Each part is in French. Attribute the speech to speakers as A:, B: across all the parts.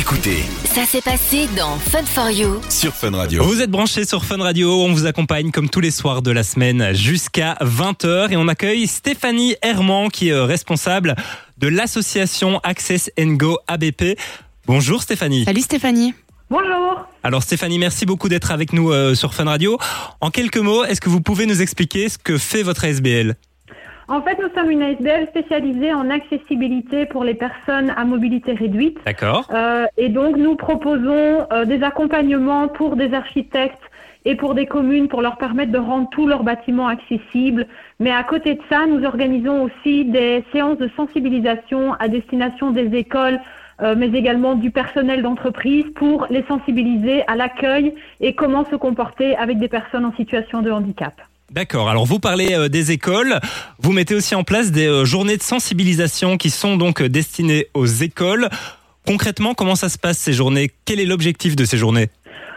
A: Écoutez
B: Ça s'est passé dans Fun for You.
A: sur Fun Radio.
C: Vous êtes branchés sur Fun Radio, on vous accompagne comme tous les soirs de la semaine jusqu'à 20h et on accueille Stéphanie Herman qui est euh, responsable de l'association Access Go ABP. Bonjour Stéphanie.
D: Salut Stéphanie.
E: Bonjour.
C: Alors Stéphanie, merci beaucoup d'être avec nous euh, sur Fun Radio. En quelques mots, est-ce que vous pouvez nous expliquer ce que fait votre ASBL
E: En fait, nous sommes une ASBL spécialisée en accessibilité pour les personnes à mobilité réduite.
C: D'accord
E: Euh, et donc, nous proposons euh, des accompagnements pour des architectes et pour des communes pour leur permettre de rendre tous leurs bâtiments accessibles. Mais à côté de ça, nous organisons aussi des séances de sensibilisation à destination des écoles, euh, mais également du personnel d'entreprise pour les sensibiliser à l'accueil et comment se comporter avec des personnes en situation de handicap.
C: D'accord. Alors vous parlez euh, des écoles, vous mettez aussi en place des euh, journées de sensibilisation qui sont donc euh, destinées aux écoles. Concrètement, comment ça se passe ces journées? Quel est l'objectif de ces journées?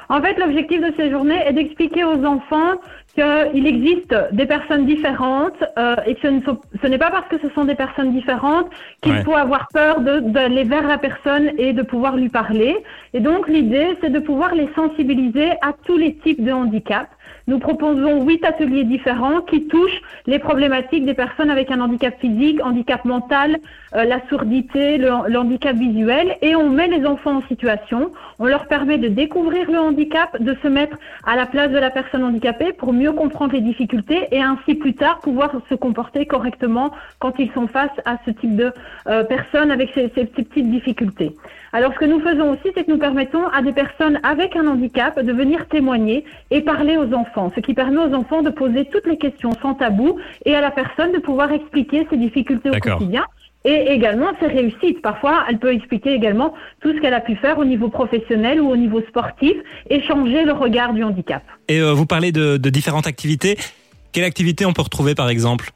E: En fait, l'objectif de ces journées est d'expliquer aux enfants qu'il existe des personnes différentes euh, et que ce ne sont- ce n'est pas parce que ce sont des personnes différentes qu'il
C: Ouais.
E: faut avoir peur de- d'aller vers la personne et de pouvoir lui parler. Et donc, l'idée, c'est de pouvoir les sensibiliser à tous les types de handicap. Nous proposons huit ateliers différents qui touchent les problématiques des personnes avec un handicap physique, handicap mental, euh, la sourdité, le, handicap visuel, et on met les enfants en situation. On leur permet de découvrir le handicap, de se mettre à la place de la personne handicapée pour mieux comprendre les difficultés et ainsi plus tard pouvoir se comporter correctement quand ils sont face à ce type de euh, personnes avec ces, ces- ces petites difficultés. Alors ce que nous faisons aussi, c'est que nous permettons à des personnes avec un handicap de venir témoigner et parler aux enfants, ce qui permet aux enfants de poser toutes les questions sans tabou et à la personne de pouvoir expliquer ses difficultés au quotidien et également ses réussites. Parfois, elle peut expliquer également tout ce qu'elle a pu faire au niveau professionnel ou au niveau sportif et changer le regard du handicap.
C: Et euh, vous parlez de, de différentes activités. Quelle activité on peut retrouver par exemple?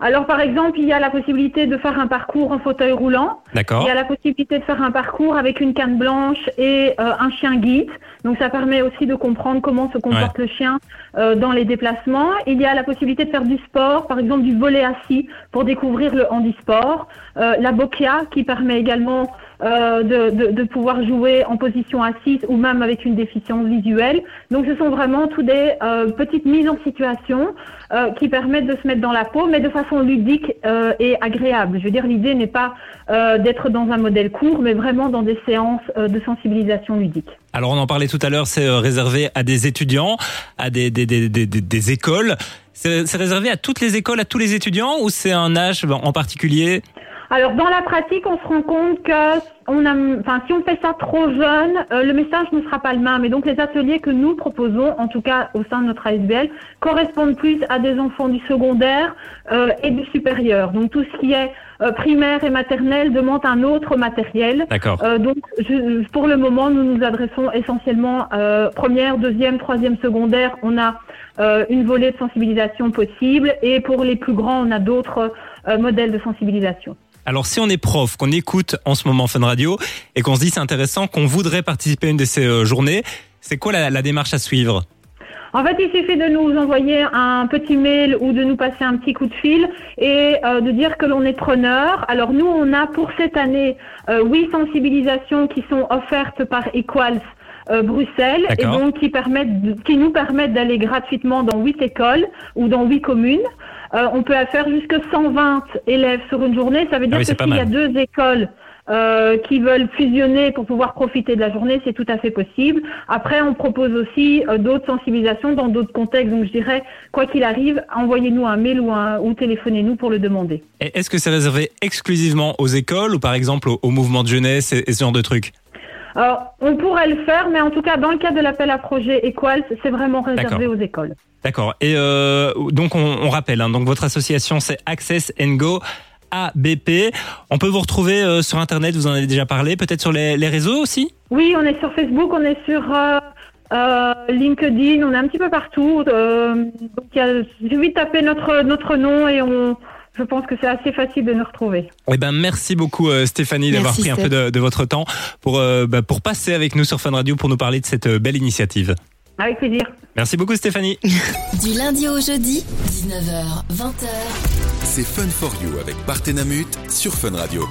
E: Alors, par exemple, il y a la possibilité de faire un parcours en fauteuil roulant.
C: D'accord
E: Il y a la possibilité de faire un parcours avec une canne blanche et euh, un chien guide. Donc ça permet aussi de comprendre comment se comporte le chien euh, dans les déplacements. Il y a la possibilité de faire du sport, par exemple du volet assis pour découvrir le handisport. Euh, la boccia qui permet également euh, de, pouvoir jouer en position assise ou même avec une déficience visuelle. Donc ce sont vraiment toutes des euh, petites mises en situation euh, qui permettent de se mettre dans la peau, mais de façon ludique et agréable. Je veux dire, l'idée n'est pas d'être dans un modèle court, mais vraiment dans des séances de sensibilisation ludique.
C: Alors on en parlait tout à l'heure, c'est réservé à des étudiants, à des, des, des, des, écoles. C'est c'est réservé à toutes les écoles, à tous les étudiants ou c'est un âge en particulier?
E: Alors dans la pratique, on se rend compte que on a, enfin, si on fait ça trop jeune, euh, le message ne sera pas le même. Et donc les ateliers que nous proposons, en tout cas au sein de notre ASBL, correspondent plus à des enfants du secondaire euh, et du supérieur. Donc tout ce qui est euh, primaire et maternelle demande un autre matériel.
C: D'accord.
E: Euh, donc, je- pour le moment, nous nous adressons essentiellement euh, première, deuxième, troisième, secondaire. On a euh, une volée de sensibilisation possible et pour les plus grands, on a d'autres euh, modèles de sensibilisation.
C: Alors si on est prof, qu'on écoute en ce moment Fun Radio et qu'on se dit c'est intéressant, qu'on voudrait participer à une de ces euh, journées, c'est quoi la, la démarche à suivre?
E: En fait, il suffit de nous envoyer un petit mail ou de nous passer un petit coup de fil et euh, de dire que l'on est preneur. Alors nous, on a pour cette année euh, huit sensibilisations qui sont offertes par Equals euh, Bruxelles et donc qui permettent, qui nous permettent d'aller gratuitement dans huit écoles ou dans huit communes. Euh, on peut faire jusque 120 élèves sur une journée. Ça veut dire
C: Ah oui, c'est
E: que s'il y a deux écoles euh, qui veulent fusionner pour pouvoir profiter de la journée, c'est tout à fait possible. Après, on propose aussi euh, d'autres sensibilisations dans d'autres contextes. Donc, je dirais, quoi qu'il arrive, envoyez-nous un mail ou, un, ou téléphonez-nous pour le demander.
C: Est-ce que c'est réservé exclusivement aux écoles ou par exemple au, au mouvement de jeunesse et, et ce genre de trucs?
E: Alors, on pourrait le faire, mais en tout cas, dans le cadre de l'appel à projet Equals, c'est vraiment réservé aux écoles.
C: D'accord. Et euh, donc on, on rappelle, hein, donc votre association c'est Access Go ABP. On peut vous retrouver euh, sur internet, vous en avez déjà parlé, peut-être sur les, les réseaux aussi?
E: Oui, on est sur Facebook, on est sur euh, euh, LinkedIn, on est un petit peu partout. euh, donc, il suffit de taper notre, notre nom et on, je pense que c'est assez facile de nous retrouver.
C: Eh ben merci beaucoup euh, Stéphanie d'avoir pris un peu de, de votre temps pour euh, bah, pour passer avec nous sur Fun Radio pour nous parler de cette euh, belle initiative.
E: Avec plaisir.
C: Merci beaucoup Stéphanie.
B: Du lundi au jeudi, 19h, 20h.
A: C'est Fun for You avec Partenamut sur Fun Radio.